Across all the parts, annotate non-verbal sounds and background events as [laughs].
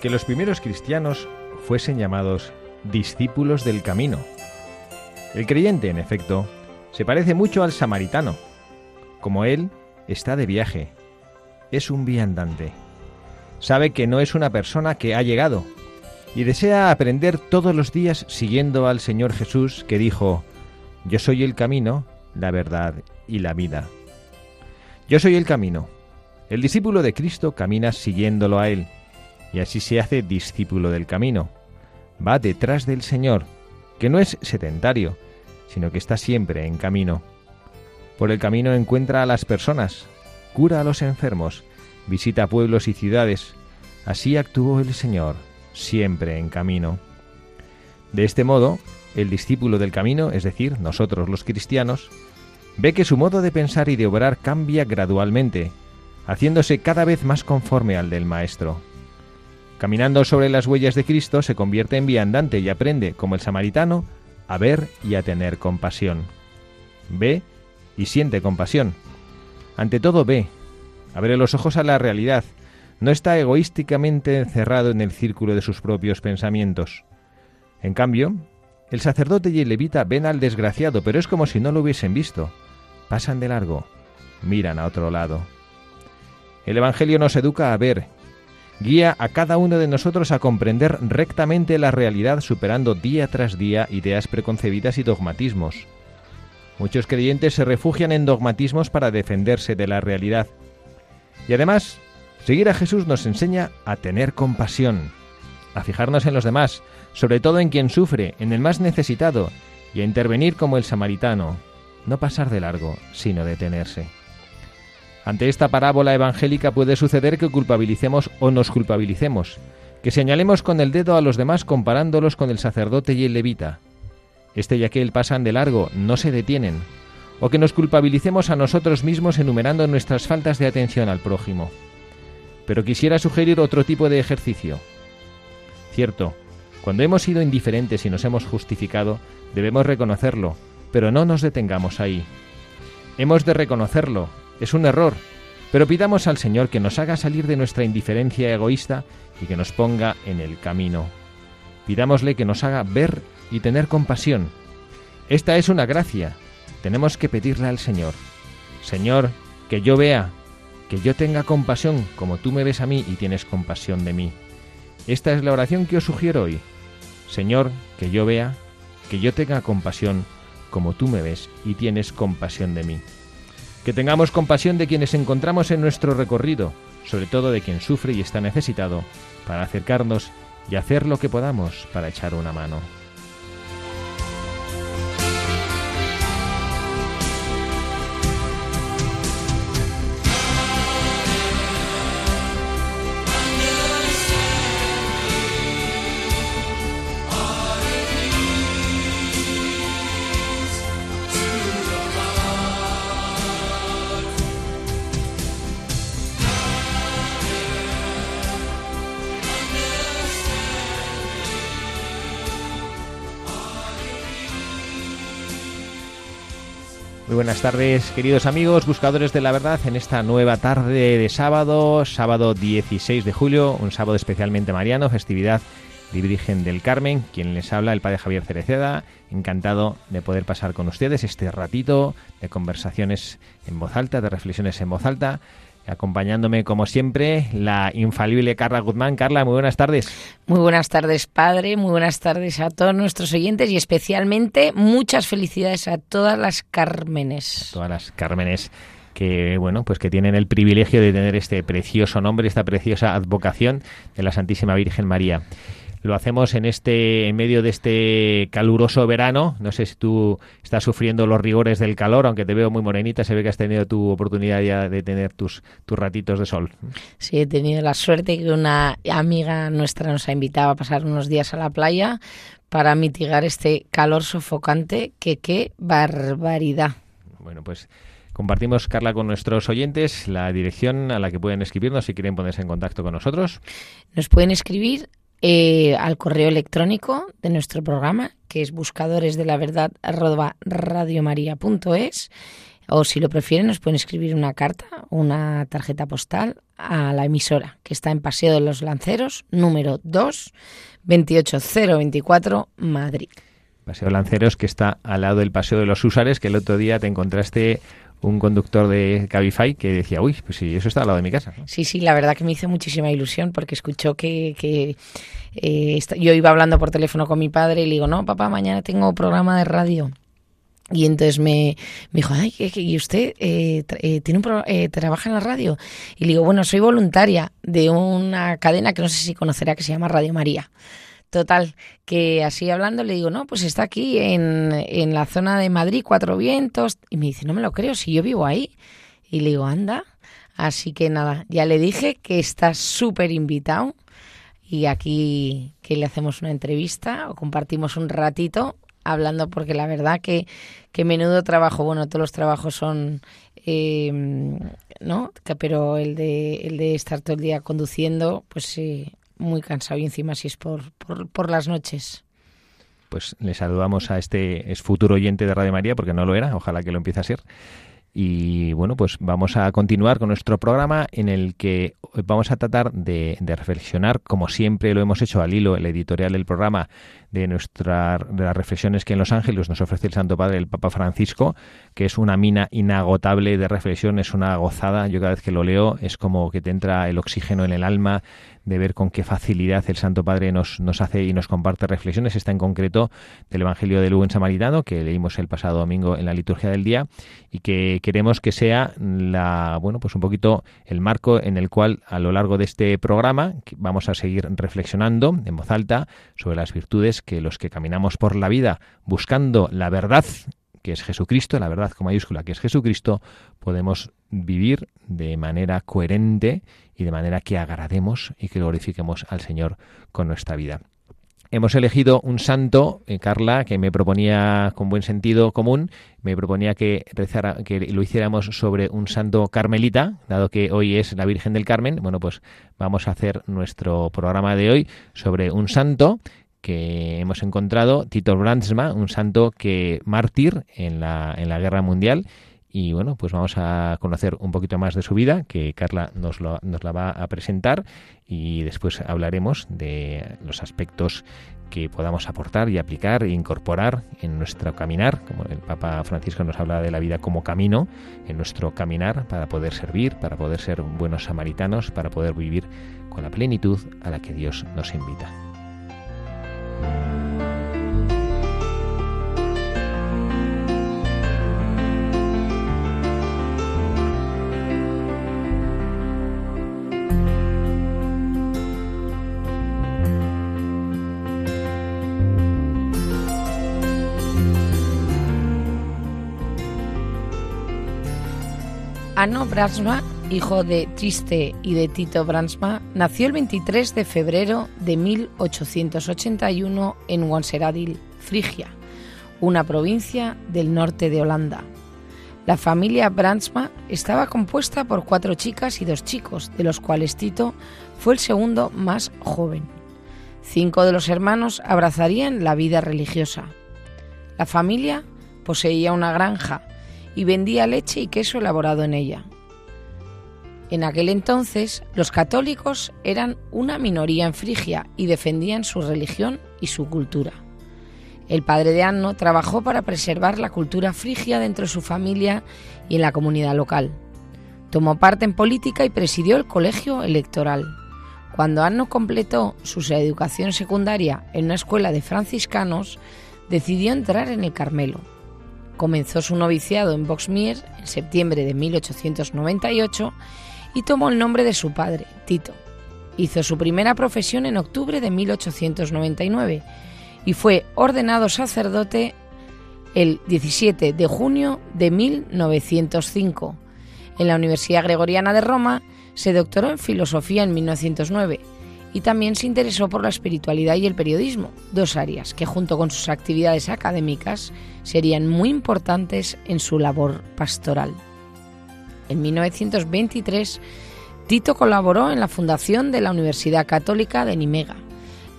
Que los primeros cristianos fuesen llamados discípulos del camino. El creyente, en efecto, se parece mucho al samaritano. Como él, está de viaje. Es un viandante. Sabe que no es una persona que ha llegado y desea aprender todos los días siguiendo al Señor Jesús que dijo, Yo soy el camino, la verdad y la vida. Yo soy el camino. El discípulo de Cristo camina siguiéndolo a Él, y así se hace discípulo del camino. Va detrás del Señor, que no es sedentario, sino que está siempre en camino. Por el camino encuentra a las personas, cura a los enfermos, visita pueblos y ciudades. Así actuó el Señor, siempre en camino. De este modo, el discípulo del camino, es decir, nosotros los cristianos, ve que su modo de pensar y de obrar cambia gradualmente, haciéndose cada vez más conforme al del Maestro. Caminando sobre las huellas de Cristo se convierte en viandante y aprende, como el samaritano, a ver y a tener compasión. Ve y siente compasión. Ante todo ve, abre los ojos a la realidad, no está egoísticamente encerrado en el círculo de sus propios pensamientos. En cambio, el sacerdote y el levita ven al desgraciado, pero es como si no lo hubiesen visto. Pasan de largo, miran a otro lado. El Evangelio nos educa a ver, guía a cada uno de nosotros a comprender rectamente la realidad superando día tras día ideas preconcebidas y dogmatismos. Muchos creyentes se refugian en dogmatismos para defenderse de la realidad. Y además, seguir a Jesús nos enseña a tener compasión, a fijarnos en los demás, sobre todo en quien sufre, en el más necesitado, y a intervenir como el samaritano, no pasar de largo, sino detenerse. Ante esta parábola evangélica puede suceder que culpabilicemos o nos culpabilicemos, que señalemos con el dedo a los demás comparándolos con el sacerdote y el levita. Este y aquel pasan de largo, no se detienen, o que nos culpabilicemos a nosotros mismos enumerando nuestras faltas de atención al prójimo. Pero quisiera sugerir otro tipo de ejercicio. Cierto, cuando hemos sido indiferentes y nos hemos justificado, debemos reconocerlo, pero no nos detengamos ahí. Hemos de reconocerlo, es un error, pero pidamos al Señor que nos haga salir de nuestra indiferencia egoísta y que nos ponga en el camino. Pidámosle que nos haga ver y tener compasión. Esta es una gracia. Tenemos que pedirle al Señor. Señor, que yo vea, que yo tenga compasión como tú me ves a mí y tienes compasión de mí. Esta es la oración que os sugiero hoy. Señor, que yo vea, que yo tenga compasión como tú me ves y tienes compasión de mí que tengamos compasión de quienes encontramos en nuestro recorrido, sobre todo de quien sufre y está necesitado, para acercarnos y hacer lo que podamos para echar una mano. Muy buenas tardes, queridos amigos, buscadores de la verdad, en esta nueva tarde de sábado, sábado 16 de julio, un sábado especialmente mariano, festividad de Virgen del Carmen, quien les habla, el Padre Javier Cereceda, encantado de poder pasar con ustedes este ratito de conversaciones en voz alta, de reflexiones en voz alta, acompañándome como siempre la infalible Carla Guzmán. Carla, muy buenas tardes. Muy buenas tardes, padre. Muy buenas tardes a todos nuestros oyentes y especialmente muchas felicidades a todas las Cármenes. todas las Cármenes que bueno, pues que tienen el privilegio de tener este precioso nombre, esta preciosa advocación de la Santísima Virgen María. Lo hacemos en este en medio de este caluroso verano. No sé si tú estás sufriendo los rigores del calor, aunque te veo muy morenita, se ve que has tenido tu oportunidad ya de tener tus, tus ratitos de sol. Sí, he tenido la suerte que una amiga nuestra nos ha invitado a pasar unos días a la playa para mitigar este calor sofocante que qué barbaridad. Bueno, pues Compartimos, Carla, con nuestros oyentes la dirección a la que pueden escribirnos si quieren ponerse en contacto con nosotros. Nos pueden escribir eh, al correo electrónico de nuestro programa, que es buscadores de la verdad radiomaria.es o si lo prefieren nos pueden escribir una carta, una tarjeta postal a la emisora, que está en Paseo de los Lanceros, número 2, 28024, Madrid. Paseo Lanceros, que está al lado del Paseo de los Húsares, que el otro día te encontraste un conductor de Cabify que decía, uy, pues sí, eso está al lado de mi casa. Sí, sí, la verdad que me hizo muchísima ilusión porque escuchó que, que eh, yo iba hablando por teléfono con mi padre y le digo, no, papá, mañana tengo programa de radio. Y entonces me, me dijo, ay, ¿y usted eh, eh, tiene un eh, trabaja en la radio? Y le digo, bueno, soy voluntaria de una cadena que no sé si conocerá que se llama Radio María. Total, que así hablando le digo, no, pues está aquí en, en la zona de Madrid, Cuatro Vientos. Y me dice, no me lo creo, si yo vivo ahí. Y le digo, anda. Así que nada, ya le dije que está súper invitado y aquí que le hacemos una entrevista o compartimos un ratito hablando porque la verdad que, que menudo trabajo, bueno, todos los trabajos son, eh, ¿no? Pero el de, el de estar todo el día conduciendo, pues sí, muy cansado y encima si es por, por, por las noches pues le saludamos a este es futuro oyente de Radio María, porque no lo era, ojalá que lo empiece a ser. Y bueno, pues vamos a continuar con nuestro programa en el que vamos a tratar de, de, reflexionar, como siempre lo hemos hecho al hilo, el editorial del programa, de, nuestra, de las reflexiones que en Los Ángeles nos ofrece el Santo Padre, el Papa Francisco, que es una mina inagotable de reflexión, es una gozada. Yo cada vez que lo leo es como que te entra el oxígeno en el alma de ver con qué facilidad el Santo Padre nos, nos hace y nos comparte reflexiones. Está en concreto del Evangelio de Lugo en Samaritano, que leímos el pasado domingo en la liturgia del día, y que queremos que sea la, bueno, pues un poquito el marco en el cual a lo largo de este programa vamos a seguir reflexionando en voz alta sobre las virtudes que los que caminamos por la vida buscando la verdad, que es Jesucristo, la verdad con mayúscula, que es Jesucristo, podemos vivir de manera coherente y de manera que agrademos y que glorifiquemos al Señor con nuestra vida. Hemos elegido un santo, eh, Carla, que me proponía con buen sentido común, me proponía que rezara, que lo hiciéramos sobre un santo carmelita, dado que hoy es la Virgen del Carmen. Bueno, pues vamos a hacer nuestro programa de hoy sobre un santo que hemos encontrado, Tito Brandsma, un santo que mártir en la, en la guerra mundial. Y bueno, pues vamos a conocer un poquito más de su vida, que Carla nos, lo, nos la va a presentar y después hablaremos de los aspectos que podamos aportar y aplicar e incorporar en nuestro caminar, como el Papa Francisco nos habla de la vida como camino, en nuestro caminar para poder servir, para poder ser buenos samaritanos, para poder vivir con la plenitud a la que Dios nos invita. Ano Brasnoa hijo de Triste y de Tito Bransma, nació el 23 de febrero de 1881 en Wanseradil, Frigia, una provincia del norte de Holanda. La familia Bransma estaba compuesta por cuatro chicas y dos chicos, de los cuales Tito fue el segundo más joven. Cinco de los hermanos abrazarían la vida religiosa. La familia poseía una granja y vendía leche y queso elaborado en ella. En aquel entonces, los católicos eran una minoría en Frigia y defendían su religión y su cultura. El padre de Anno trabajó para preservar la cultura frigia dentro de su familia y en la comunidad local. Tomó parte en política y presidió el colegio electoral. Cuando Anno completó su educación secundaria en una escuela de franciscanos, decidió entrar en el Carmelo. Comenzó su noviciado en Boxmeer en septiembre de 1898 y tomó el nombre de su padre, Tito. Hizo su primera profesión en octubre de 1899 y fue ordenado sacerdote el 17 de junio de 1905. En la Universidad Gregoriana de Roma se doctoró en filosofía en 1909 y también se interesó por la espiritualidad y el periodismo, dos áreas que junto con sus actividades académicas serían muy importantes en su labor pastoral. En 1923, Tito colaboró en la fundación de la Universidad Católica de Nimega,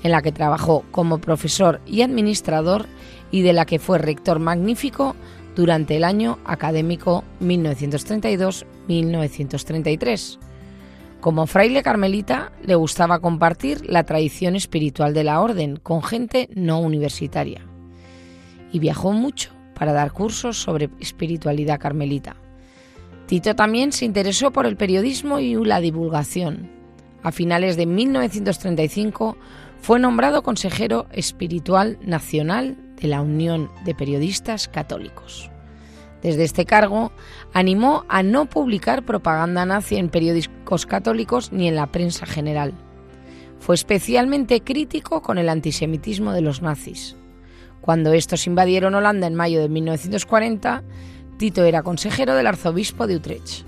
en la que trabajó como profesor y administrador y de la que fue rector magnífico durante el año académico 1932-1933. Como fraile carmelita, le gustaba compartir la tradición espiritual de la orden con gente no universitaria. Y viajó mucho para dar cursos sobre espiritualidad carmelita. Tito también se interesó por el periodismo y la divulgación. A finales de 1935 fue nombrado consejero espiritual nacional de la Unión de Periodistas Católicos. Desde este cargo, animó a no publicar propaganda nazi en periódicos católicos ni en la prensa general. Fue especialmente crítico con el antisemitismo de los nazis. Cuando estos invadieron Holanda en mayo de 1940, Tito era consejero del arzobispo de Utrecht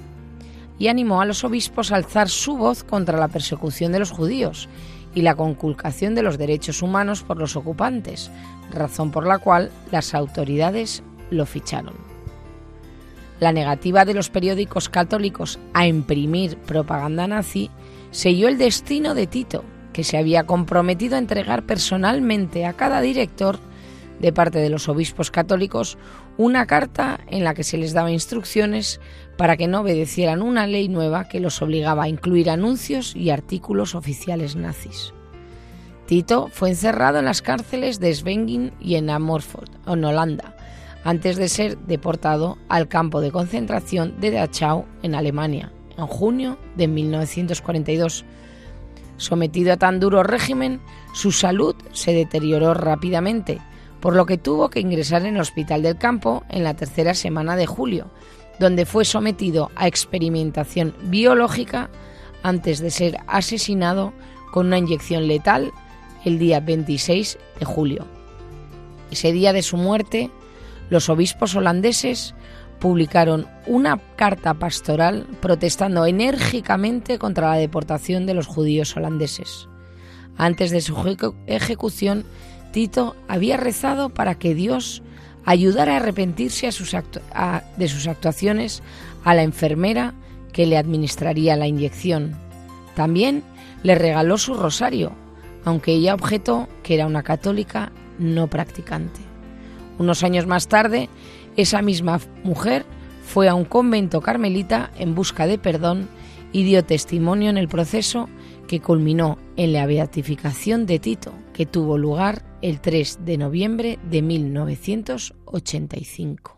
y animó a los obispos a alzar su voz contra la persecución de los judíos y la conculcación de los derechos humanos por los ocupantes, razón por la cual las autoridades lo ficharon. La negativa de los periódicos católicos a imprimir propaganda nazi selló el destino de Tito, que se había comprometido a entregar personalmente a cada director de parte de los obispos católicos una carta en la que se les daba instrucciones para que no obedecieran una ley nueva que los obligaba a incluir anuncios y artículos oficiales nazis. Tito fue encerrado en las cárceles de Svengin y en Amorford, en Holanda, antes de ser deportado al campo de concentración de Dachau en Alemania, en junio de 1942. Sometido a tan duro régimen, su salud se deterioró rápidamente, por lo que tuvo que ingresar en el hospital del campo en la tercera semana de julio, donde fue sometido a experimentación biológica antes de ser asesinado con una inyección letal el día 26 de julio. Ese día de su muerte, los obispos holandeses publicaron una carta pastoral protestando enérgicamente contra la deportación de los judíos holandeses. Antes de su ejecución, Tito había rezado para que Dios ayudara a arrepentirse de sus actuaciones a la enfermera que le administraría la inyección. También le regaló su rosario, aunque ella objetó que era una católica no practicante. Unos años más tarde, esa misma mujer fue a un convento carmelita en busca de perdón y dio testimonio en el proceso que culminó en la beatificación de Tito, que tuvo lugar el 3 de noviembre de 1985.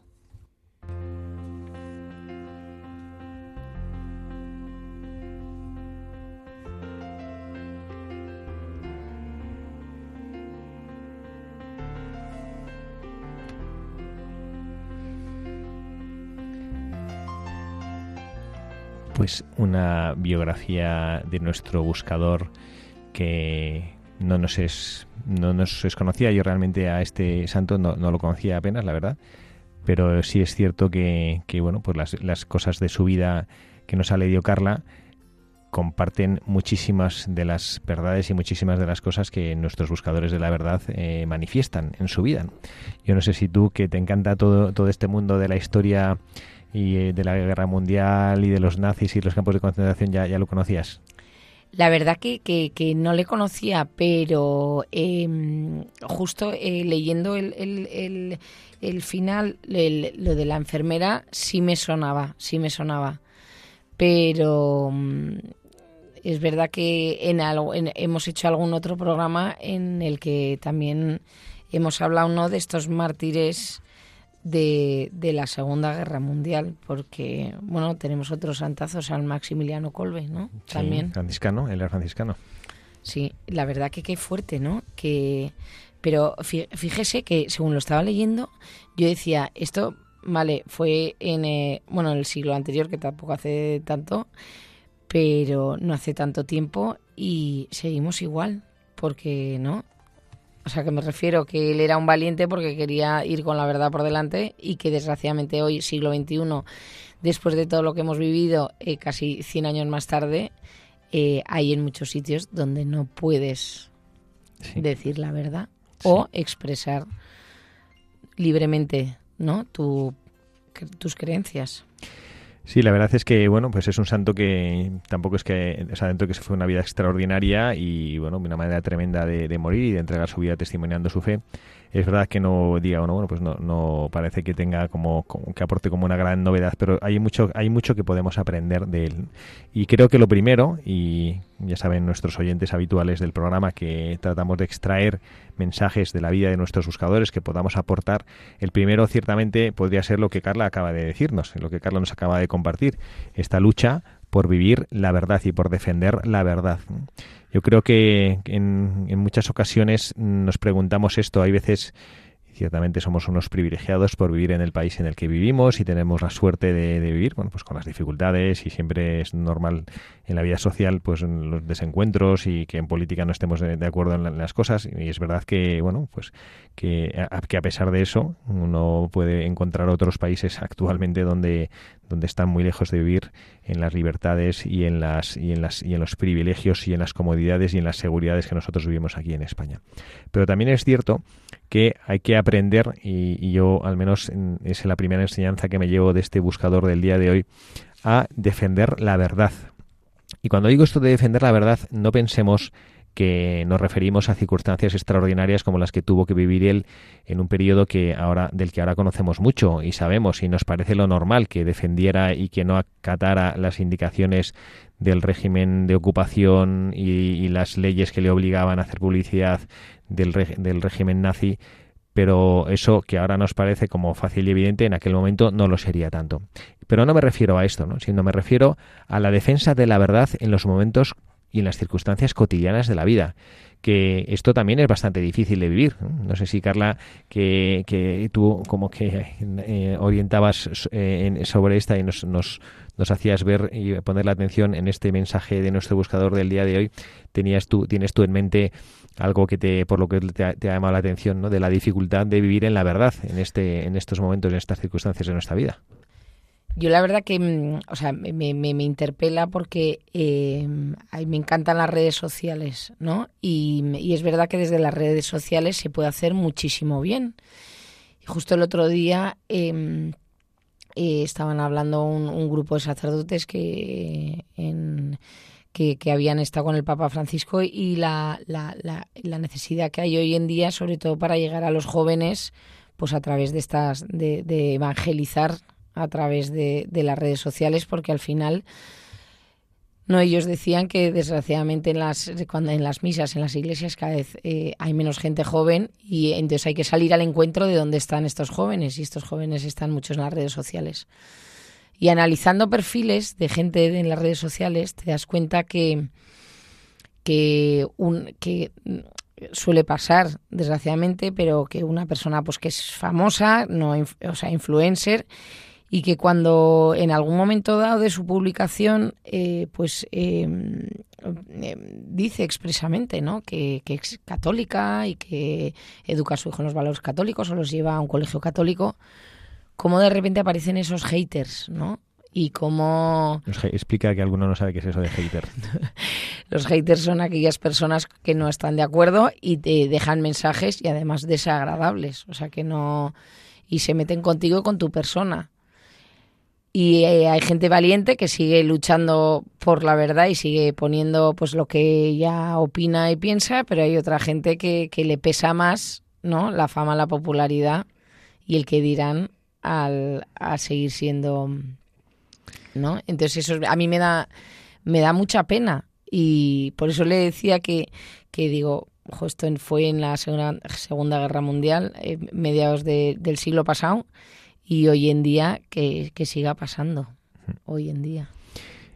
Pues una biografía de nuestro buscador que no nos es no nos es conocida. Yo realmente a este santo no, lo conocía apenas, la verdad. Pero sí es cierto que, bueno, pues las, las, cosas de su vida que nos ha leído Carla comparten muchísimas de las verdades y muchísimas de las cosas que nuestros buscadores de la verdad eh, manifiestan en su vida. Yo no sé si tú, que te encanta todo, todo este mundo de la historia y eh, de la guerra mundial y de los nazis y los campos de concentración ya, ya lo conocías. La verdad que, que, no le conocía, pero em, justo eh, leyendo el, el, el, final, lo de la enfermera, sí me sonaba, sí me sonaba. Pero mm, es verdad que en, algo, hemos hecho algún otro programa en el que también hemos hablado de estos mártires de, de, la Segunda Guerra Mundial, porque, bueno, tenemos otros santazos al Maximiliano Colbe, ¿no? También. Franciscano, él era franciscano. Sí, la verdad que qué fuerte, ¿no? Que, pero fíjese que según lo estaba leyendo, yo decía, esto, vale, fue en, eh, bueno, en el siglo anterior, que tampoco hace tanto, pero no hace tanto tiempo y seguimos igual, porque, ¿no? O sea, que me refiero que él era un valiente porque quería ir con la verdad por delante y que desgraciadamente hoy, siglo XXI, después de todo lo que hemos vivido, eh, casi 100 años más tarde, eh, hay en muchos sitios donde no puedes decir la verdad o expresar libremente ¿no? Tu, tus creencias. Sí, la verdad es que, bueno, pues es un santo que tampoco es que, o sea, dentro de que se fue una vida extraordinaria y, bueno, una manera tremenda de, de, morir y de entregar su vida testimoniando su fe. Es verdad que no diga uno, bueno, pues no, parece que tenga como, que aporte como una gran novedad, pero hay mucho, hay mucho que podemos aprender de él. Y creo que lo primero, y ya saben nuestros oyentes habituales del programa que tratamos de extraer mensajes de la vida de nuestros buscadores que podamos aportar. El primero ciertamente podría ser lo que Carla acaba de decirnos, lo que Carla nos acaba de compartir, esta lucha por vivir la verdad y por defender la verdad. Yo creo que en, en muchas ocasiones nos preguntamos esto, hay veces ciertamente somos unos privilegiados por vivir en el país en el que vivimos y tenemos la suerte de, vivir, bueno, pues con las dificultades y siempre es normal en la vida social, pues en los desencuentros y que en política no estemos de, acuerdo en, las cosas y es verdad que, bueno, pues que que a pesar de eso uno puede encontrar otros países actualmente donde donde están muy lejos de vivir en las libertades y en las y en las y en los privilegios y en las comodidades y en las seguridades que nosotros vivimos aquí en España. Pero también es cierto que hay que aprender, y, yo al menos es la primera enseñanza que me llevo de este buscador del día de hoy, a defender la verdad. Y cuando digo esto de defender la verdad, no pensemos que nos referimos a circunstancias extraordinarias como las que tuvo que vivir él en un periodo que ahora del que ahora conocemos mucho y sabemos y nos parece lo normal que defendiera y que no acatara las indicaciones del régimen de ocupación y, las leyes que le obligaban a hacer publicidad del, del régimen nazi, pero eso que ahora nos parece como fácil y evidente, en aquel momento no lo sería tanto. Pero no me refiero a esto, ¿no? sino me refiero a la defensa de la verdad en los momentos y en las circunstancias cotidianas de la vida que esto también es bastante difícil de vivir. No sé si, Carla, que, que tú como que eh, orientabas eh, sobre esta y nos, nos, nos, hacías ver y poner la atención en este mensaje de nuestro buscador del día de hoy, tenías tú, tienes tú en mente algo que te, por lo que te ha, llamado la atención, ¿no? de la dificultad de vivir en la verdad en, este, en estos momentos, en estas circunstancias de nuestra vida. Yo la verdad que, mm, o sea, me, me, interpela porque eh, me encantan las redes sociales, ¿no? Y, y, es verdad que desde las redes sociales se puede hacer muchísimo bien. Justo el otro día em, eh, estaban hablando un, grupo de sacerdotes que, que, que, habían estado con el Papa Francisco y la, la, la, la necesidad que hay hoy en día, sobre todo para llegar a los jóvenes, pues a través de estas, de, de evangelizar a través de, las redes sociales porque al final no ellos decían que desgraciadamente en las cuando en las misas en las iglesias cada vez eh, hay menos gente joven y entonces hay que salir al encuentro de dónde están estos jóvenes y estos jóvenes están muchos en las redes sociales. Y analizando perfiles de gente en las redes sociales te das cuenta que que un que suele pasar desgraciadamente pero que una persona pues que es famosa no o sea influencer y que cuando en algún momento dado de su publicación eh, pues em, dice expresamente ¿no? que, es católica y que educa a su hijo en los valores católicos o los lleva a un colegio católico, cómo de repente aparecen esos haters, ¿no? Y cómo... explica que alguno no sabe qué es eso de hater. [laughs] los haters son aquellas personas que no están de acuerdo y te dejan mensajes y además desagradables, o sea que no... y se meten contigo y con tu persona y eh, hay gente valiente que sigue luchando por la verdad y sigue poniendo pues lo que ella opina y piensa, pero hay otra gente que, que le pesa más, ¿no? La fama, la popularidad y el que dirán al a seguir siendo, ¿no? Entonces eso a mí me da me da mucha pena y por eso le decía que que digo, esto fue en la segunda, segunda Guerra Mundial, eh, mediados del siglo pasado y hoy en día que, que siga pasando, hoy en día.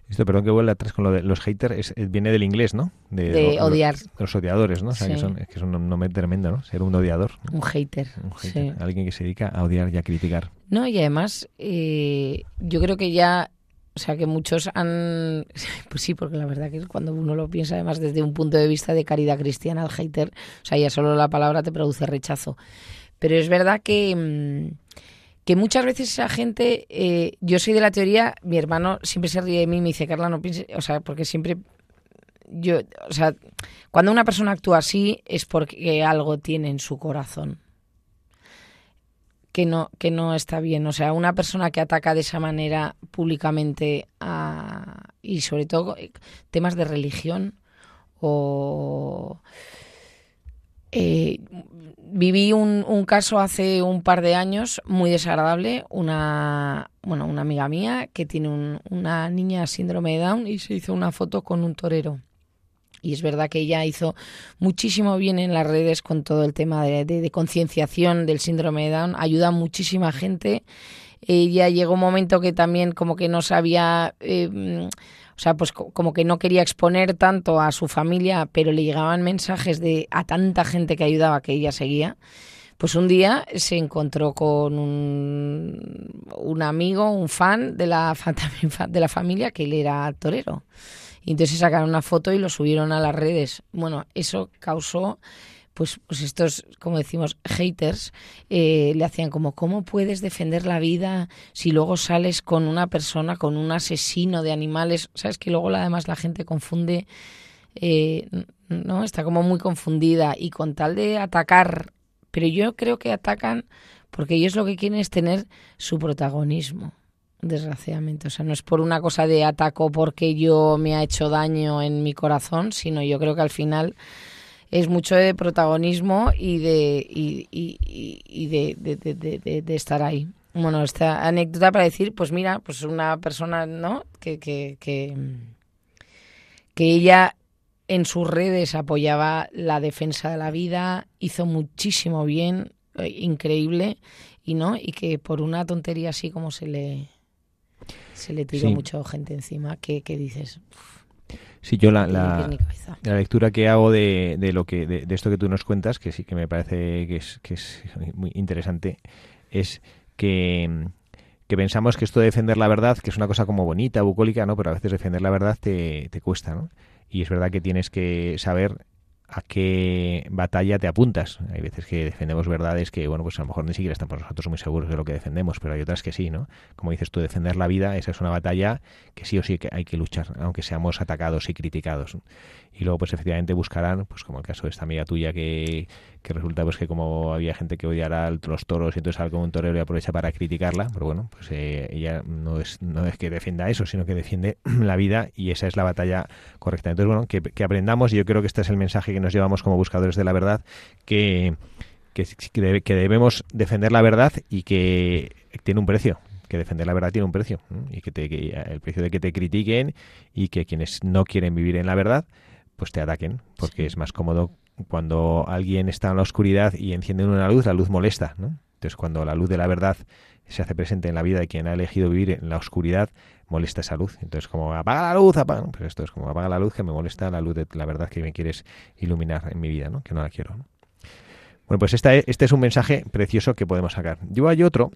Esto, perdón que vuelva atrás con lo de los haters, es, viene del inglés, ¿no? De, odiar. Los, odiadores, ¿no? O sea, que, son, es que es un nombre tremendo, ¿no? Ser un odiador. Un hater. Un hater. Alguien que se dedica a odiar y a criticar. No, y además, eh, yo creo que ya o sea que muchos han... [laughs] Pues sí, porque la verdad que cuando uno lo piensa además desde un punto de vista de caridad cristiana, el hater, o sea, ya solo la palabra te produce rechazo. Pero es verdad que, mm, que muchas veces esa gente, eh, yo soy de la teoría, mi hermano siempre se ríe de mí y me dice, Carla, no pienses, o sea, porque siempre yo, o sea, cuando una persona actúa así es porque algo tiene en su corazón que no, que no está bien. O sea, una persona que ataca de esa manera públicamente y sobre todo eh, temas de religión o... Eh, viví un, un, caso hace un par de años muy desagradable. Una, bueno, una amiga mía que tiene una niña síndrome de Down y se hizo una foto con un torero. Y es verdad que ella hizo muchísimo bien en las redes con todo el tema de, concienciación del síndrome de Down. Ayuda a muchísima gente. Ella llegó un momento que también como que no sabía, eh, o sea, pues como que no quería exponer tanto a su familia, pero le llegaban mensajes de a tanta gente que ayudaba que ella seguía. Pues un día se encontró con un, amigo, un fan de la, [laughs] de la familia, que él era torero. Y entonces sacaron una foto y lo subieron a las redes. Bueno, eso causó pues, pues estos, como decimos, haters, eh, le hacían como, ¿cómo puedes defender la vida si luego sales con una persona, con un asesino de animales? Sabes que luego además la gente confunde, eh, ¿no? Está como muy confundida y con tal de atacar, pero yo creo que atacan porque ellos lo que quieren es tener su protagonismo desgraciadamente. O sea, no es por una cosa de ataco porque yo me ha hecho daño en mi corazón, sino yo creo que al final es mucho de protagonismo y de, y, y, de, de, de, estar ahí. Bueno, esta anécdota para decir, pues mira, pues una persona, ¿no? Que, que, que, que ella en sus redes apoyaba la defensa de la vida, hizo muchísimo bien, eh, increíble, y no, y que por una tontería así como se le se le tiró mucha gente encima que, dices... Sí, yo la, la, lectura que hago de, de lo que de, esto que tú nos cuentas, que sí que me parece que es, que es muy interesante, es que, que pensamos que esto de defender la verdad, que es una cosa como bonita, bucólica, ¿no? Pero a veces defender la verdad te, te cuesta, ¿no? Y es verdad que tienes que saber a qué batalla te apuntas. Hay veces que defendemos verdades que, bueno, pues a lo mejor ni siquiera estamos nosotros muy seguros de lo que defendemos, pero hay otras que sí, ¿no? Como dices tú, defender la vida, esa es una batalla que sí o sí hay que luchar, aunque seamos atacados y criticados y luego pues efectivamente buscarán, pues como el caso de esta amiga tuya que, que resulta pues que como había gente que odiara los toros y entonces sale como un torero y aprovecha para criticarla, pero bueno, pues eh, ella no es, no es que defienda eso, sino que defiende [clears throat] la vida y esa es la batalla correcta. Entonces, bueno, que, que aprendamos, y yo creo que este es el mensaje que nos llevamos como buscadores de la verdad, que, que, que debemos defender la verdad y que tiene un precio, que defender la verdad tiene un precio y que, te, que, el precio de que te critiquen y que quienes no quieren vivir en la verdad pues te ataquen, porque es más cómodo cuando alguien está en la oscuridad y enciende una luz, la luz molesta, ¿no? Entonces, cuando la luz de la verdad se hace presente en la vida de quien ha elegido vivir en la oscuridad, molesta esa luz. Entonces, como apaga la luz, apaga. Pues esto es como apaga la luz que me molesta la luz de la verdad que me quieres iluminar en mi vida, ¿no? Que no la quiero. Bueno, pues esta, este es un mensaje precioso que podemos sacar. Yo hay otro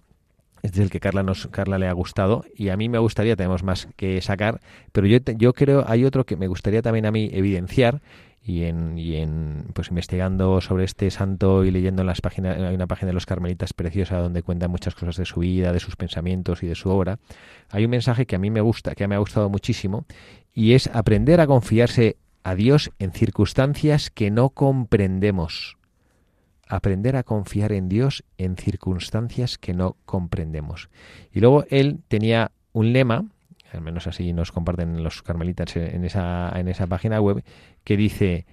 este es el que Carla nos Carla le ha gustado y a mí me gustaría tenemos más que sacar pero yo yo creo hay otro que me gustaría también a mí evidenciar y en, y en pues investigando sobre este santo y leyendo en las páginas hay una página de los carmelitas preciosa donde cuentan muchas cosas de su vida de sus pensamientos y de su obra hay un mensaje que a mí me gusta que me ha gustado muchísimo y es aprender a confiarse a Dios en circunstancias que no comprendemos aprender a confiar en Dios en circunstancias que no comprendemos. Y luego él tenía un lema, al menos así nos comparten los carmelitas en esa, en esa página web, que dice,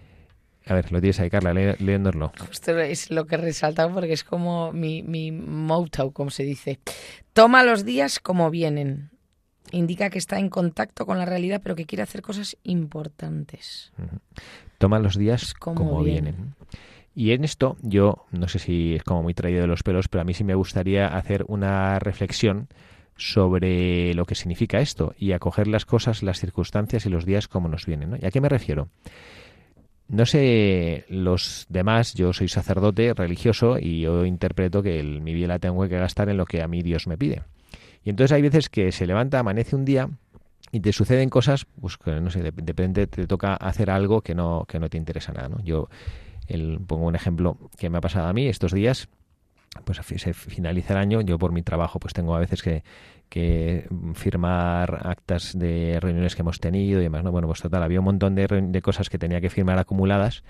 a ver, lo tienes ahí, Carla, leyéndolo. Esto es lo que resalta porque es como mi, mi motto, como se dice. Toma los días como vienen. Indica que está en contacto con la realidad, pero que quiere hacer cosas importantes. Toma los días como, vienen. Y en esto yo, no sé si es como muy traído de los pelos, pero a mí sí me gustaría hacer una reflexión sobre lo que significa esto y acoger las cosas, las circunstancias y los días como nos vienen. ¿Y a qué me refiero? No sé los demás, yo soy sacerdote religioso y yo interpreto que mi vida la tengo que gastar en lo que a mí Dios me pide. Y entonces hay veces que se levanta, amanece un día y te suceden cosas, pues no sé, de, repente te toca hacer algo que no, que no te interesa nada. ¿no? Yo el, pongo un ejemplo que me ha pasado a mí estos días. Pues se finaliza el año, yo por mi trabajo pues tengo a veces que, que firmar actas de reuniones que hemos tenido y demás, ¿no? Bueno, pues total, había un montón de, de cosas que tenía que firmar acumuladas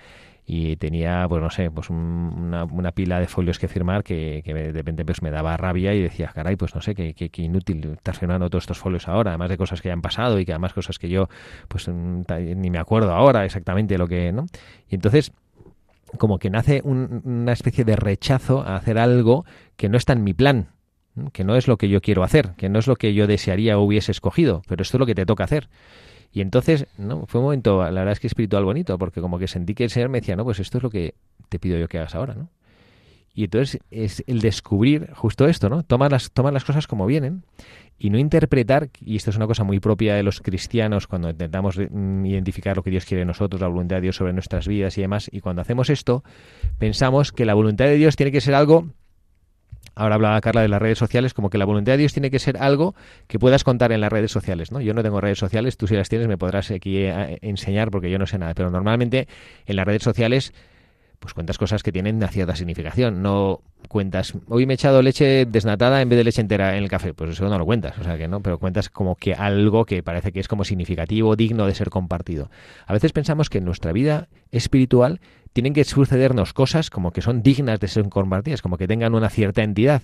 y tenía, pues no sé, pues una, una, pila de folios que firmar que, que, de repente pues me daba rabia y decía, caray, pues no sé, qué, qué, inútil estar firmando todos estos folios ahora, además de cosas que ya han pasado y que además cosas que yo pues mm, ni me acuerdo ahora exactamente lo que, ¿no? Y entonces como que nace una especie de rechazo a hacer algo que no está en mi plan, que no es lo que yo quiero hacer, que no es lo que yo desearía o hubiese escogido, pero esto es lo que te toca hacer. Y entonces, no, fue un momento, la verdad es que espiritual bonito, porque como que sentí que el Señor me decía, no, pues esto es lo que te pido yo que hagas ahora, ¿no? Y entonces es el descubrir justo esto, ¿no? Tomar las, tomar las cosas como vienen y no interpretar, y esto es una cosa muy propia de los cristianos cuando intentamos mm, identificar lo que Dios quiere de nosotros, la voluntad de Dios sobre nuestras vidas y demás, y cuando hacemos esto, pensamos que la voluntad de Dios tiene que ser algo Ahora hablaba Carla de las redes sociales, como que la voluntad de Dios tiene que ser algo que puedas contar en las redes sociales, ¿no? Yo no tengo redes sociales, tú si las tienes me podrás aquí eh, enseñar porque yo no sé nada, pero normalmente en las redes sociales pues cuentas cosas que tienen una cierta significación, no cuentas, hoy me he echado leche desnatada en vez de leche entera en el café, pues eso no lo cuentas, o sea que no, pero cuentas como que algo que parece que es como significativo, digno de ser compartido. A veces pensamos que en nuestra vida espiritual tienen que sucedernos cosas como que son dignas de ser compartidas, como que tengan una cierta entidad.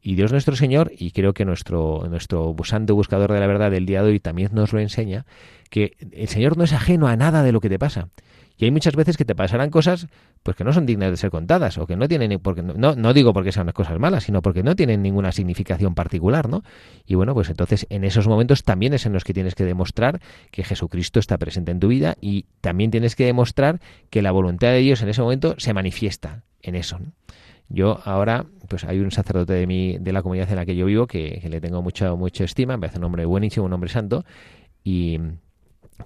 Y Dios nuestro Señor, y creo que nuestro, nuestro busante buscador de la verdad del día de hoy también nos lo enseña, que el Señor no es ajeno a nada de lo que te pasa. Y hay muchas veces que te pasarán cosas pues que no son dignas de ser contadas o que no tienen porque no, no digo porque sean cosas malas, sino porque no tienen ninguna significación particular, ¿no? Y bueno, pues entonces en esos momentos también es en los que tienes que demostrar que Jesucristo está presente en tu vida y también tienes que demostrar que la voluntad de Dios en ese momento se manifiesta en eso. Yo ahora, pues hay un sacerdote de mi, de la comunidad en la que yo vivo que, que le tengo mucha, mucha estima, me hace un hombre buenísimo, un hombre santo, y,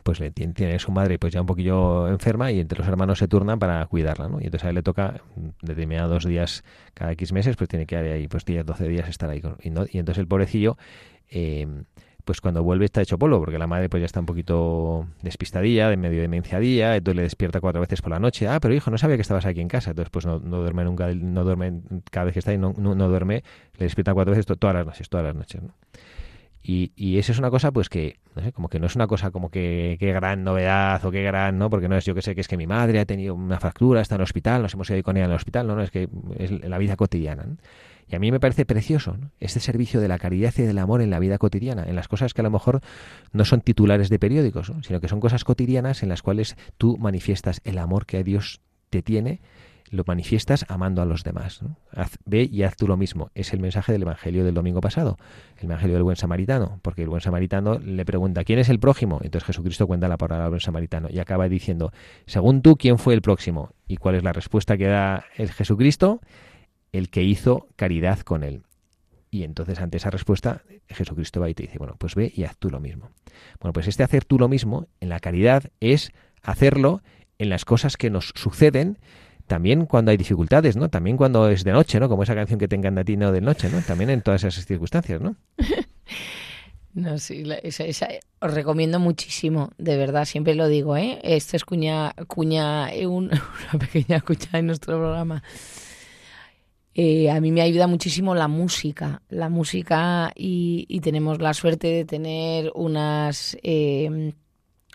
pues le tiene, su madre pues ya un poquillo enferma y entre los hermanos se turnan para cuidarla, ¿no? Y entonces a él le toca determinados días cada X meses, pues tiene que ir ahí pues 10, 12 días estar ahí. y, ¿no? y entonces el pobrecillo, eh, pues cuando vuelve está hecho polvo, porque la madre pues ya está un poquito despistadilla, de medio demenciadilla, entonces le despierta cuatro veces por la noche. Ah, pero hijo, no sabía que estabas aquí en casa. Entonces pues no, no duerme nunca, no duerme cada vez que está ahí, no, no, no duerme, le despierta cuatro veces todas las noches, todas las noches, ¿no? Y, y eso es una cosa, pues que, no sé, como que no es una cosa como que qué gran novedad o qué gran, ¿no? Porque no es yo que sé que es que mi madre ha tenido una fractura, está en el hospital, nos hemos ido con ella al hospital, no, no, es que es la vida cotidiana. Y a mí me parece precioso este servicio de la caridad y del amor en la vida cotidiana, en las cosas que a lo mejor no son titulares de periódicos, sino que son cosas cotidianas en las cuales tú manifiestas el amor que Dios te tiene lo manifiestas amando a los demás. ve y haz tú lo mismo. Es el mensaje del Evangelio del domingo pasado, el Evangelio del buen samaritano, porque el buen samaritano le pregunta, ¿quién es el prójimo? Entonces Jesucristo cuenta la palabra del buen samaritano y acaba diciendo, según tú, ¿quién fue el próximo? ¿Y cuál es la respuesta que da el Jesucristo? El que hizo caridad con él. Y entonces ante esa respuesta Jesucristo va y te dice, bueno, pues ve y haz tú lo mismo. Bueno, pues este hacer tú lo mismo en la caridad es hacerlo en las cosas que nos suceden también cuando hay dificultades, ¿no? También cuando es de noche, ¿no? Como esa canción que de ti, no de noche, ¿no? También en todas esas circunstancias, ¿no? [laughs] No, sí, esa, os recomiendo muchísimo, de verdad, siempre lo digo, ¿eh? Esto es cuña, cuña, [laughs] una pequeña cuña en nuestro programa. Eh, a mí me ayuda muchísimo la música, la música y, y tenemos la suerte de tener unas eh,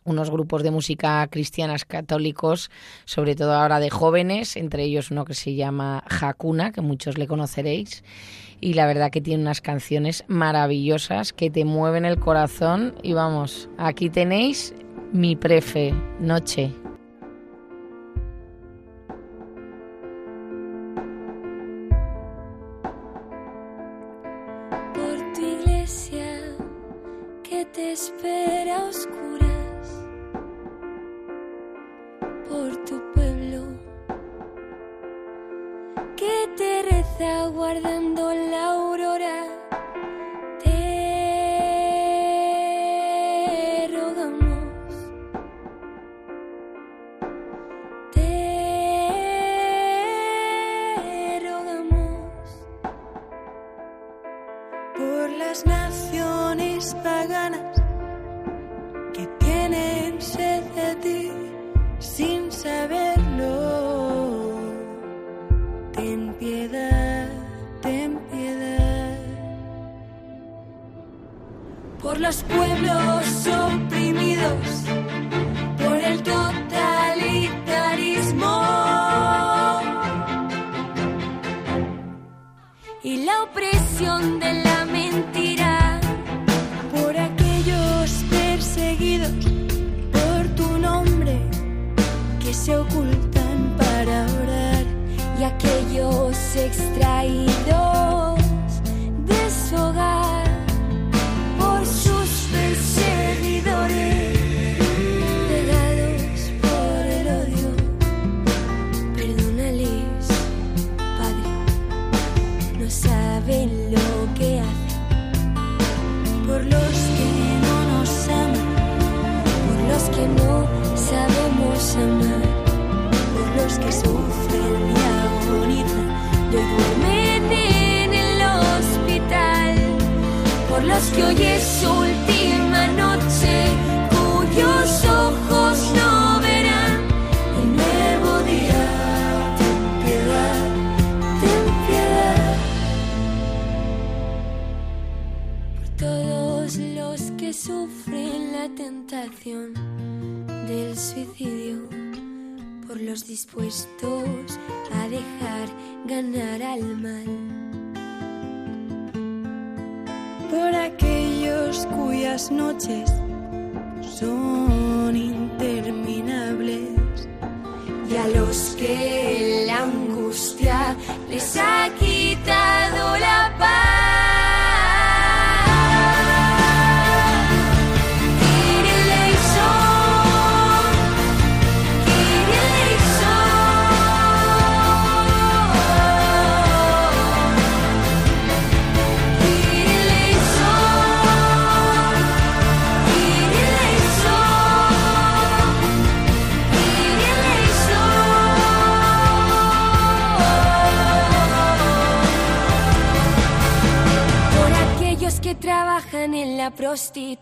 unos grupos de música cristianas católicos, sobre todo ahora de jóvenes, entre ellos uno que se llama Hakuna, que muchos le conoceréis, y la verdad que tiene unas canciones maravillosas que te mueven el corazón y vamos, aquí tenéis mi prefe, Noche.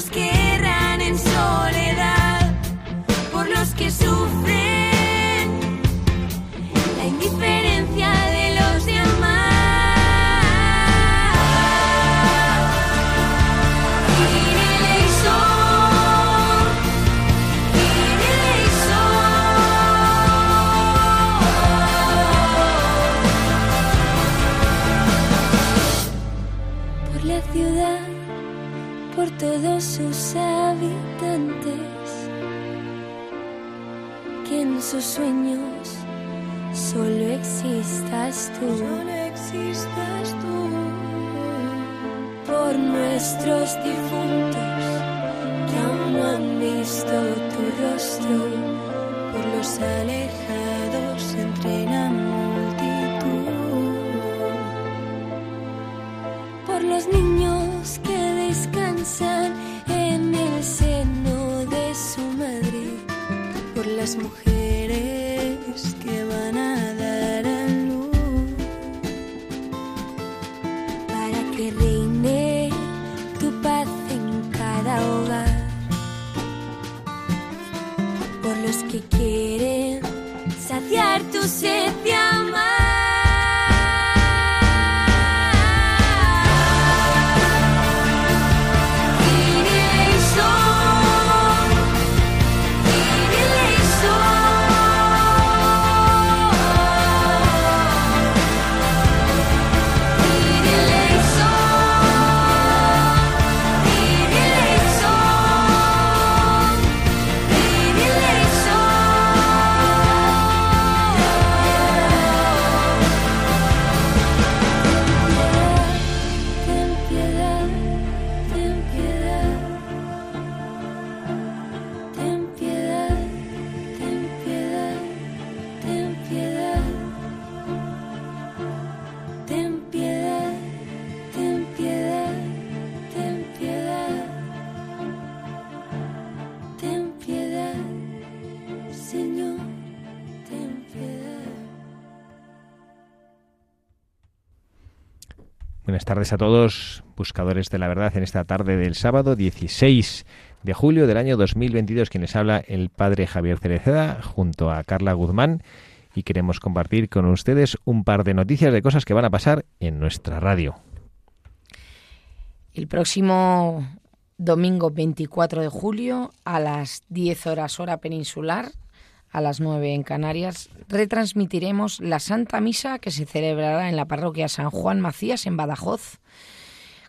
nos quiere. sus habitantes que en sus sueños solo existas tú. Solo existas tú. Por nuestros difuntos que aún no han visto tu rostro, por los alejados entre la multitud, por los niños que descansan las mujeres que van a dar a luz. Para que tardes a todos, buscadores de la verdad, en esta tarde del sábado 16 de julio del año 2022. Quienes habla el padre Javier Cereceda junto a Carla Guzmán y queremos compartir con ustedes un par de noticias de cosas que van a pasar en nuestra radio. El próximo domingo 24 de julio a las 10 horas hora peninsular a las 9 en Canarias, retransmitiremos la Santa Misa que se celebrará en la parroquia San Juan Macías en Badajoz.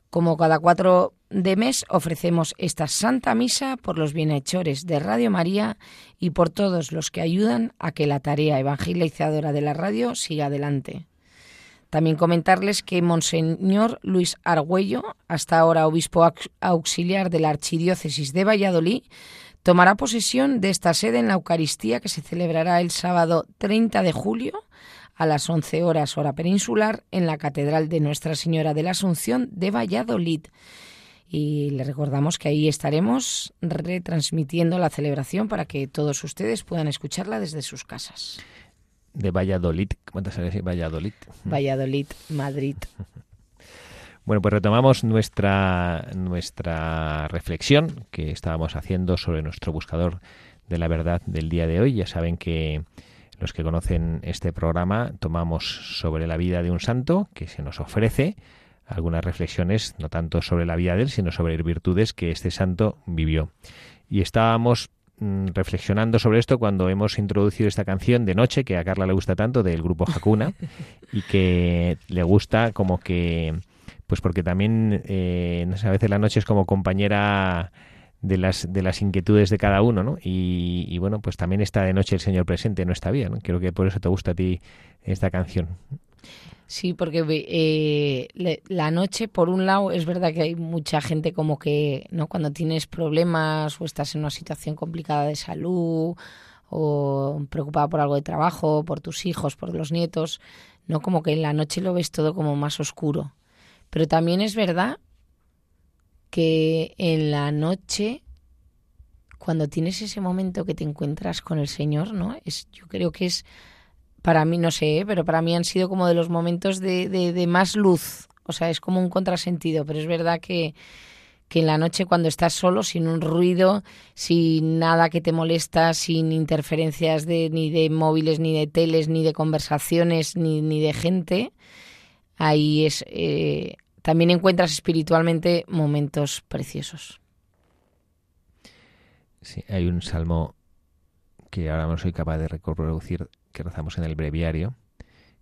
Como cada cuatro de mes ofrecemos esta Santa Misa por los bienhechores de Radio María y por todos los que ayudan a que la tarea evangelizadora de la radio siga adelante. También comentarles que Monseñor Luis Argüello, hasta ahora obispo auxiliar de la Archidiócesis de Valladolid, tomará posesión de esta sede en la Eucaristía que se celebrará el sábado 30 de julio a las 11 horas hora peninsular en la Catedral de Nuestra Señora de la Asunción de Valladolid. Y le recordamos que ahí estaremos retransmitiendo la celebración para que todos ustedes puedan escucharla desde sus casas. De Valladolid, ¿cómo te sale Valladolid? Valladolid, Madrid. [laughs] Bueno, pues retomamos nuestra, nuestra reflexión que estábamos haciendo sobre nuestro buscador de la verdad del día de hoy. Ya saben que los que conocen este programa tomamos sobre la vida de un santo que se nos ofrece algunas reflexiones, no tanto sobre la vida de él, sino sobre virtudes que este santo vivió. Y estábamos mm, reflexionando sobre esto cuando hemos introducido esta canción de noche que a Carla le gusta tanto del grupo Hakuna [laughs] y que le gusta como que pues porque también, eh, no sé, a veces la noche es como compañera de las, de las inquietudes de cada uno, ¿no? Y, bueno, pues también está de noche el Señor presente en nuestra vida, ¿no? Creo que por eso te gusta a ti esta canción. Sí, porque eh, la noche, por un lado, es verdad que hay mucha gente como que, ¿no? Cuando tienes problemas o estás en una situación complicada de salud o preocupada por algo de trabajo, por tus hijos, por los nietos, ¿no? Como que en la noche lo ves todo como más oscuro. Pero también es verdad que en la noche, cuando tienes ese momento que te encuentras con el Señor, ¿no? Es, yo creo que es, para mí, no sé, ¿eh? pero para mí han sido como de los momentos de, de, más luz. O sea, es como un contrasentido, pero es verdad que, que en la noche cuando estás solo, sin un ruido, sin nada que te molesta, sin interferencias de, ni de móviles, ni de teles, ni de conversaciones, ni, ni de gente, ahí es eh, también encuentras espiritualmente momentos preciosos. Sí, hay un salmo que ahora no soy capaz de reproducir, que rezamos en el breviario,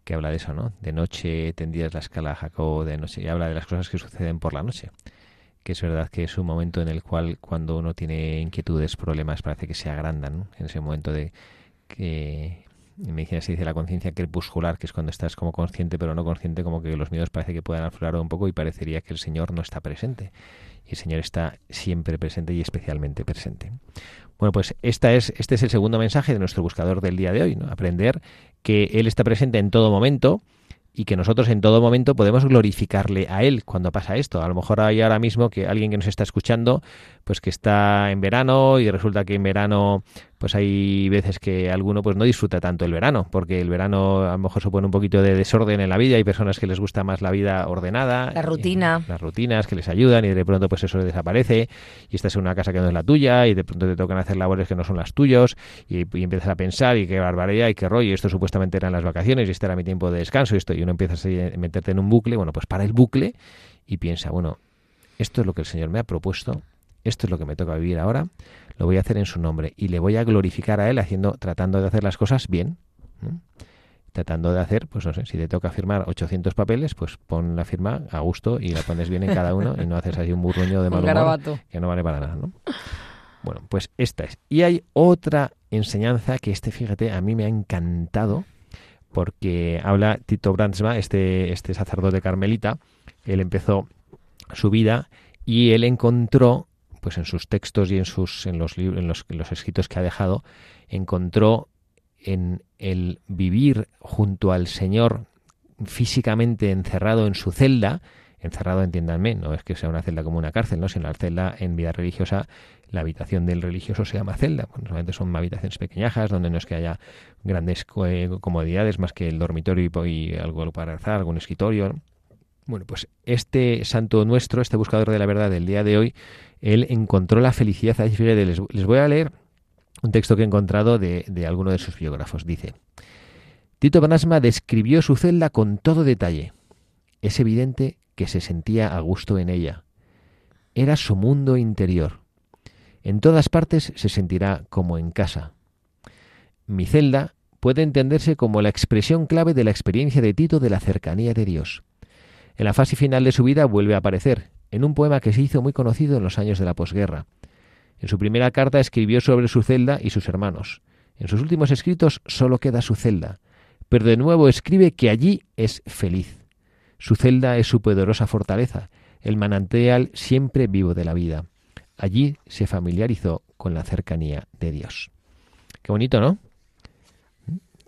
que habla de eso, ¿no? De noche tendías la escala a Jacob, de noche, y habla de las cosas que suceden por la noche. Que es verdad que es un momento en el cual cuando uno tiene inquietudes, problemas, parece que se agrandan, En ese momento de que en medicina se dice la conciencia crepuscular, que es cuando estás como consciente pero no consciente, como que los miedos parece que puedan aflorar un poco y parecería que el Señor no está presente. Y el Señor está siempre presente y especialmente presente. Bueno, pues esta es, este es el segundo mensaje de nuestro buscador del día de hoy, ¿no? Aprender que Él está presente en todo momento, y que nosotros en todo momento podemos glorificarle a Él cuando pasa esto. A lo mejor hay ahora mismo que alguien que nos está escuchando, pues que está en verano y resulta que en verano pues hay veces que alguno pues no disfruta tanto el verano, porque el verano a lo mejor supone un poquito de desorden en la vida, hay personas que les gusta más la vida ordenada, la rutina, las rutinas que les ayudan y de pronto pues eso desaparece y estás en una casa que no es la tuya y de pronto te tocan hacer labores que no son las tuyas y, empiezas a pensar y qué barbaridad y qué rollo, y esto supuestamente eran las vacaciones y este era mi tiempo de descanso y esto y uno empieza a meterte en un bucle, bueno, pues para el bucle y piensa, bueno, esto es lo que el Señor me ha propuesto, esto es lo que me toca vivir ahora, lo voy a hacer en su nombre y le voy a glorificar a él haciendo, tratando de hacer las cosas bien. Tratando de hacer, pues no sé, si te toca firmar 800 papeles, pues pon la firma a gusto y la pones bien en cada uno y no haces ahí un burruño de mal humor que no vale para nada, ¿no? Bueno, pues esta es. Y hay otra enseñanza que este, fíjate, a mí me ha encantado porque habla Tito Brandsma, este, este sacerdote carmelita, él empezó su vida y él encontró pues en sus textos y en sus en los libros en los, los escritos que ha dejado encontró en el vivir junto al Señor físicamente encerrado en su celda encerrado entiéndanme no es que sea una celda como una cárcel no sino la celda en vida religiosa la habitación del religioso se llama celda bueno, solamente son habitaciones pequeñajas donde no es que haya grandes comodidades más que el dormitorio y, algo para rezar algún escritorio Bueno, pues este santo nuestro, este buscador de la verdad del día de hoy, él encontró la felicidad. Les, les voy a leer un texto que he encontrado de, de alguno de sus biógrafos. Dice, Tito Banasma describió su celda con todo detalle. Es evidente que se sentía a gusto en ella. Era su mundo interior. En todas partes se sentirá como en casa. Mi celda puede entenderse como la expresión clave de la experiencia de Tito de la cercanía de Dios. En la fase final de su vida vuelve a aparecer, en un poema que se hizo muy conocido en los años de la posguerra. En su primera carta escribió sobre su celda y sus hermanos. En sus últimos escritos solo queda su celda, pero de nuevo escribe que allí es feliz. Su celda es su poderosa fortaleza, el manantial siempre vivo de la vida. Allí se familiarizó con la cercanía de Dios. Qué bonito, ¿no?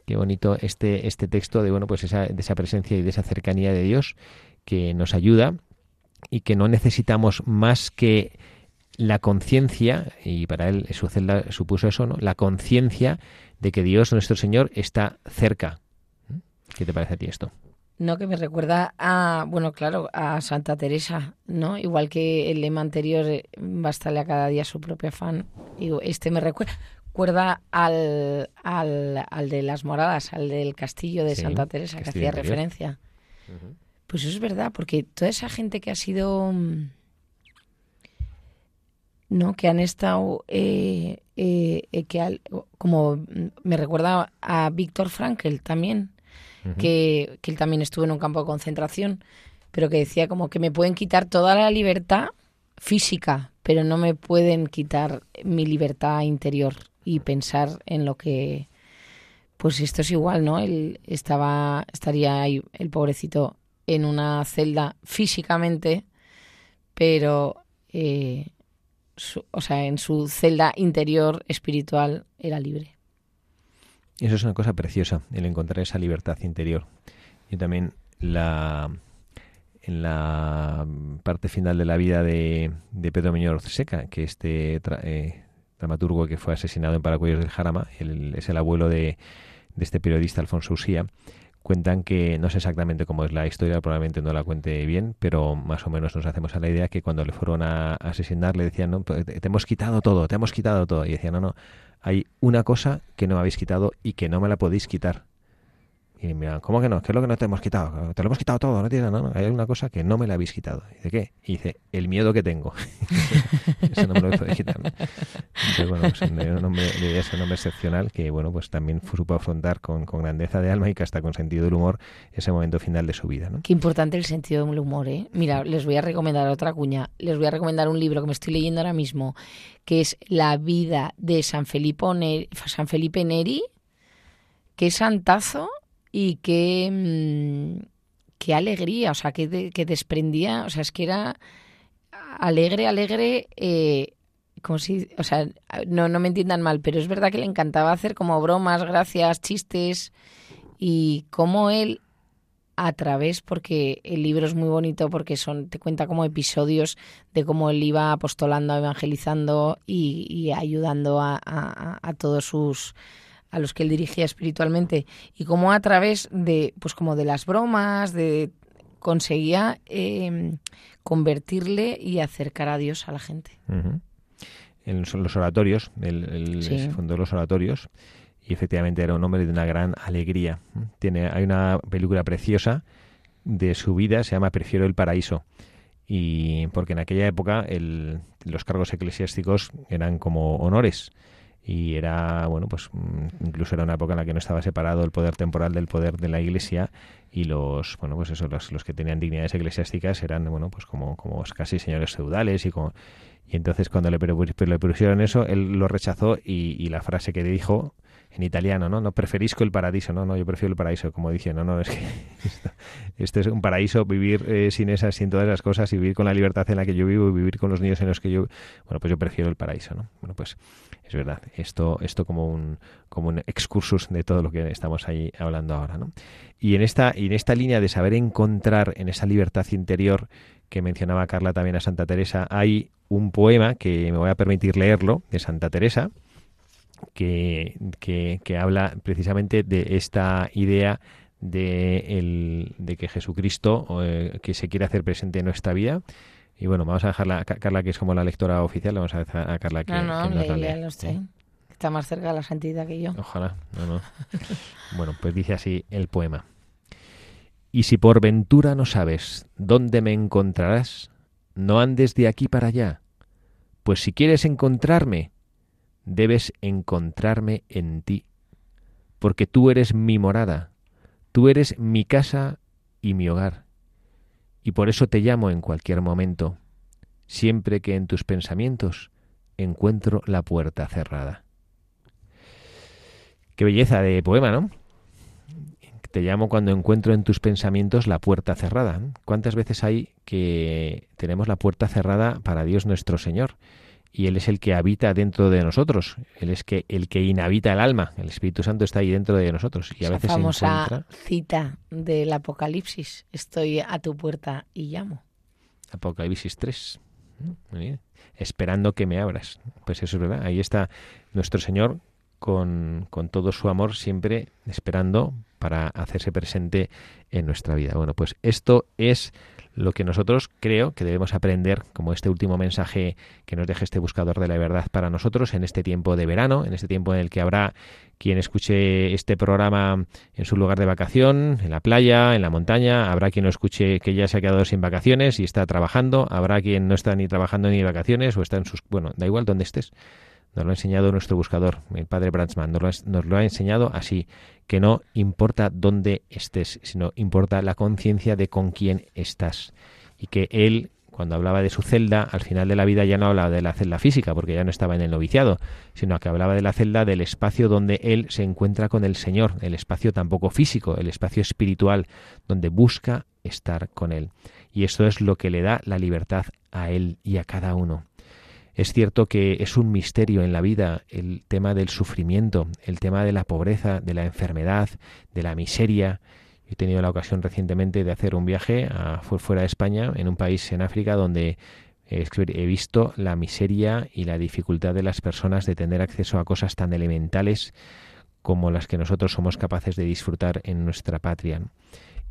Qué bonito este, este texto de bueno, pues esa, de esa presencia y de esa cercanía de Dios que nos ayuda y que no necesitamos más que la conciencia, y para él su celda supuso eso, ¿no? la conciencia de que Dios nuestro Señor está cerca. ¿Qué te parece a ti esto? No, que me recuerda a, bueno, claro, a Santa Teresa, ¿no? Igual que el lema anterior, eh, bastarle a cada día su propio afán. Digo, este me recuerda, recuerda al, al, al, de las moradas, al del castillo de Sí, Santa Teresa, que hacía interior. referencia. Pues eso es verdad, porque toda esa gente que ha sido. mm, ¿No? Que han estado. eh, eh, eh, que al- como mm, me recuerda a Víctor Frankl también, que, que él también estuvo en un campo de concentración, pero que decía como que me pueden quitar toda la libertad física, pero no me pueden quitar mi libertad interior y pensar en lo que. Pues esto es igual, ¿no? Él estaba, estaría ahí, el pobrecito, en una celda físicamente, pero, eh, o sea, en su celda interior espiritual era libre. Eso es una cosa preciosa, el encontrar esa libertad interior. Y también la en la parte final de la vida de, Pedro Muñoz Seca, que este eh, dramaturgo que fue asesinado en Paracuellos del Jarama, él es el abuelo de, de este periodista Alfonso Usía, cuentan que no sé exactamente cómo es la historia, probablemente no la cuente bien, pero más o menos nos hacemos a la idea que cuando le fueron a asesinar le decían, no, pues, te hemos quitado todo, te hemos quitado todo. Y decían, no, no, hay una cosa que no me habéis quitado y que no me la podéis quitar. Y mira, ¿cómo que no? ¿Qué es lo que no te hemos quitado? Te lo hemos quitado todo, no tienes nada. No, hay una cosa que no me la habéis quitado. ¿Y de qué? Y dice, el miedo que tengo. [laughs] Eso no me lo podéis quitar. ¿no? Entonces, bueno, pues un hombre, de ese nombre excepcional que, bueno, pues también supo afrontar con, con grandeza de alma y que hasta con sentido del humor ese momento final de su vida, ¿no? Qué importante el sentido del humor, ¿eh? Mira, les voy a recomendar otra cuña. Les voy a recomendar un libro que me estoy leyendo ahora mismo, que es La vida de San Felipe, Neri, San Felipe Neri. Qué santazo y qué, mm, qué alegría, o sea, que, que desprendía, o sea, es que era alegre, alegre, eh, como si, o sea, no, no me entiendan mal, pero es verdad que le encantaba hacer como bromas, gracias, chistes y cómo él a través, porque el libro es muy bonito porque son, te cuenta como episodios de cómo él iba apostolando, evangelizando y, ayudando a- a todos sus a los que él dirigía espiritualmente y cómo a través de pues como de las bromas de conseguía eh, convertirle y acercar a Dios a la gente. En los, oratorios, él, él Sí. fundó los oratorios y efectivamente era un hombre de una gran alegría. Tiene, hay una película preciosa de su vida, se llama Prefiero el paraíso. Y porque en aquella época el- los cargos eclesiásticos eran como honores y era bueno pues mm, incluso era una época en la que no estaba separado el poder temporal del poder de la iglesia y los bueno pues eso los, los que tenían dignidades eclesiásticas eran bueno pues como como casi señores feudales y como y entonces cuando le, le pusieron eso él lo rechazó y, y la frase que dijo en italiano, ¿no? No preferisco el paraíso, no, no, yo prefiero el paraíso, como diciendo, no, no, es que [laughs] esto, es un paraíso, vivir eh, sin esas, sin todas las cosas y vivir con la libertad en la que yo vivo y vivir con los niños en los que yo, bueno, pues yo prefiero el paraíso, ¿no? Bueno, pues es verdad, esto, esto como un, como un excursus de todo lo que estamos ahí hablando ahora, ¿no? Y en esta, y en esta línea de saber encontrar en esa libertad interior que mencionaba Carla también a Santa Teresa, hay un poema que me voy a permitir leerlo de Santa Teresa, que, que, que habla precisamente de esta idea de, el, de que Jesucristo eh, que se quiere hacer presente en nuestra vida. Y bueno, vamos a dejarla a Carla, que es como la lectora oficial, vamos a dejar a Carla que, no, no, que nos la le- lea. ¿eh? Está más cerca de la santidad que yo. Ojalá, no, no. [laughs] Bueno, pues dice así el poema. Y si por ventura no sabes dónde me encontrarás, no andes de aquí para allá, pues si quieres encontrarme, debes encontrarme en ti, porque tú eres mi morada, tú eres mi casa y mi hogar, y por eso te llamo en cualquier momento, siempre que en tus pensamientos encuentro la puerta cerrada. Qué belleza de poema, ¿no? Te llamo cuando encuentro en tus pensamientos la puerta cerrada. ¿Cuántas veces hay que tenemos la puerta cerrada para Dios nuestro Señor? Y Él es el que habita dentro de nosotros. Él es que, el que inhabita el alma. El Espíritu Santo está ahí dentro de nosotros. Y a Esa veces se famosa encuentra... cita del Apocalipsis. Estoy a tu puerta y llamo. Apocalipsis 3. Muy bien. Esperando que me abras. Pues eso es verdad. Ahí está nuestro Señor con, con todo su amor, siempre esperando para hacerse presente en nuestra vida. Bueno, pues esto es lo que nosotros creo que debemos aprender, como este último mensaje que nos deja este buscador de la verdad para nosotros en este tiempo de verano, en este tiempo en el que habrá quien escuche este programa en su lugar de vacación, en la playa, en la montaña, habrá quien lo escuche que ya se ha quedado sin vacaciones y está trabajando, habrá quien no está ni trabajando ni vacaciones o está en sus... Bueno, da igual donde estés. Nos lo ha enseñado nuestro buscador, el padre Brandsman, nos lo, ha, nos lo ha enseñado así, que no importa dónde estés, sino importa la conciencia de con quién estás. Y que él, cuando hablaba de su celda, al final de la vida ya no hablaba de la celda física, porque ya no estaba en el noviciado, sino que hablaba de la celda del espacio donde él se encuentra con el Señor, el espacio tampoco físico, el espacio espiritual, donde busca estar con él. Y esto es lo que le da la libertad a él y a cada uno. Es cierto que es un misterio en la vida el tema del sufrimiento, el tema de la pobreza, de la enfermedad, de la miseria. He tenido la ocasión recientemente de hacer un viaje a, fuera de España, en un país en África, donde he visto la miseria y la dificultad de las personas de tener acceso a cosas tan elementales como las que nosotros somos capaces de disfrutar en nuestra patria.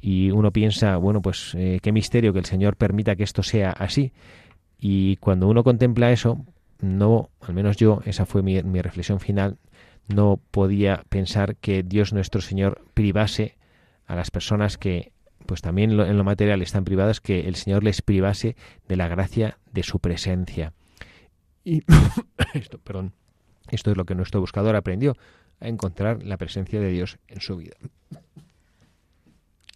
Y uno piensa, bueno, pues eh, qué misterio que el Señor permita que esto sea así. Y cuando uno contempla eso, no, al menos yo, esa fue mi, mi, reflexión final, no podía pensar que Dios nuestro Señor privase a las personas que, pues también en lo material están privadas, que el Señor les privase de la gracia de su presencia. Y [coughs] esto, perdón, esto es lo que nuestro buscador aprendió, a encontrar la presencia de Dios en su vida.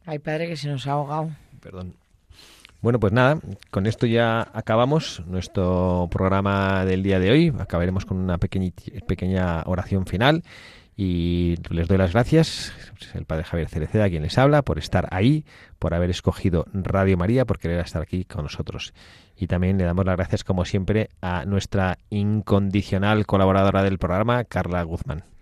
Ay, padre, que se nos ha ahogado. Perdón. Bueno, pues nada, con esto ya acabamos nuestro programa del día de hoy. Acabaremos con una pequeña, oración final y les doy las gracias, el padre Javier Cereceda, quien les habla, por estar ahí, por haber escogido Radio María, por querer estar aquí con nosotros. Y también le damos las gracias, como siempre, a nuestra incondicional colaboradora del programa, Carla Guzmán.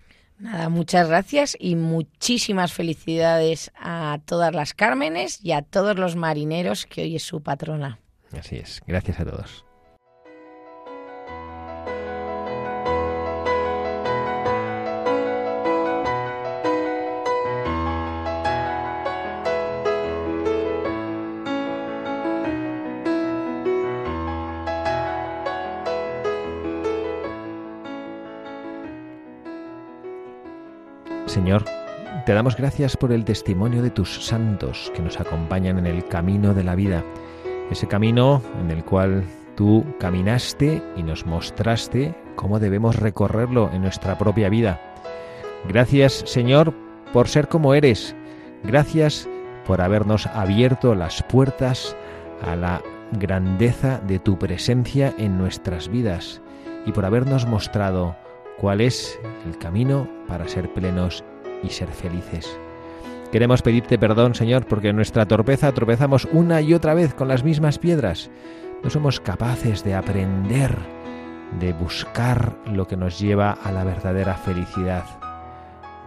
Nada, muchas gracias y muchísimas felicidades a todas las Cármenes y a todos los marineros que hoy es su patrona. Así es, gracias a todos. Señor, te damos gracias por el testimonio de tus santos que nos acompañan en el camino de la vida, ese camino en el cual tú caminaste y nos mostraste cómo debemos recorrerlo en nuestra propia vida. Gracias, Señor, por ser como eres. Gracias por habernos abierto las puertas a la grandeza de tu presencia en nuestras vidas y por habernos mostrado cuál es el camino para ser plenos y ser felices. Queremos pedirte perdón, Señor, porque en nuestra torpeza tropezamos una y otra vez con las mismas piedras. No somos capaces de aprender, de buscar lo que nos lleva a la verdadera felicidad.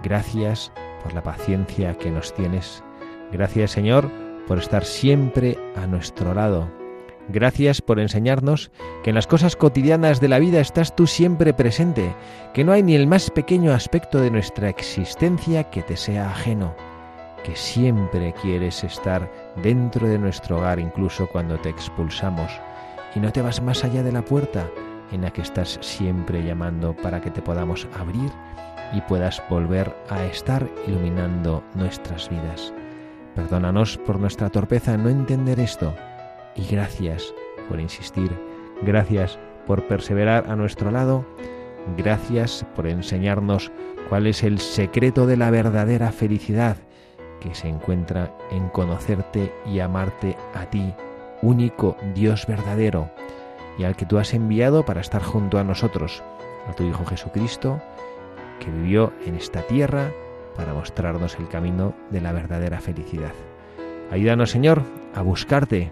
Gracias por la paciencia que nos tienes. Gracias, Señor, por estar siempre a nuestro lado. Gracias por enseñarnos que en las cosas cotidianas de la vida estás tú siempre presente, que no hay ni el más pequeño aspecto de nuestra existencia que te sea ajeno, que siempre quieres estar dentro de nuestro hogar incluso cuando te expulsamos y no te vas más allá de la puerta en la que estás siempre llamando para que te podamos abrir y puedas volver a estar iluminando nuestras vidas. Perdónanos por nuestra torpeza en no entender esto y gracias por insistir, gracias por perseverar a nuestro lado, gracias por enseñarnos cuál es el secreto de la verdadera felicidad que se encuentra en conocerte y amarte a ti, único Dios verdadero, y al que tú has enviado para estar junto a nosotros, a tu Hijo Jesucristo, que vivió en esta tierra para mostrarnos el camino de la verdadera felicidad. Ayúdanos, Señor, a buscarte.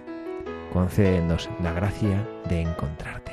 Concédenos la gracia de encontrarte.